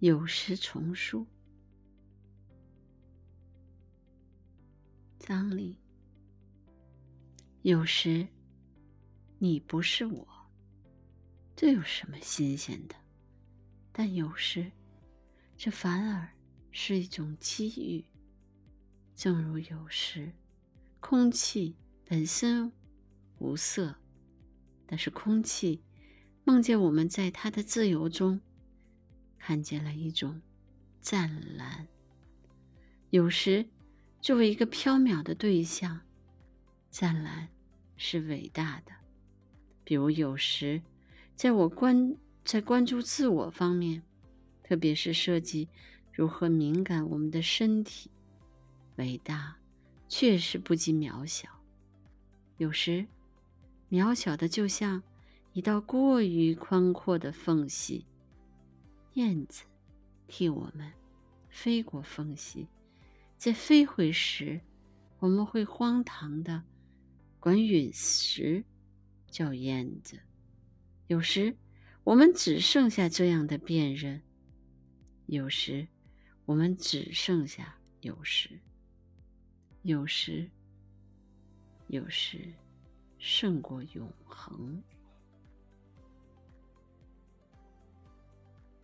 有时重述。张力。有时，你不是我，这有什么新鲜的？但有时，这反而是一种机遇。正如有时，空气本身无色，但是空气梦见我们在它的自由中看见了一种湛蓝。有时，作为一个缥缈的对象，湛蓝是伟大的。比如有时，在我关在关注自我方面，特别是涉及如何敏感我们的身体。伟大确实不及渺小，有时渺小的就像一道过于宽阔的缝隙。燕子替我们飞过缝隙，在飞回时，我们会荒唐的管陨石叫燕子。有时我们只剩下这样的辨认，有时我们只剩下有时。有时，有时胜过永恒。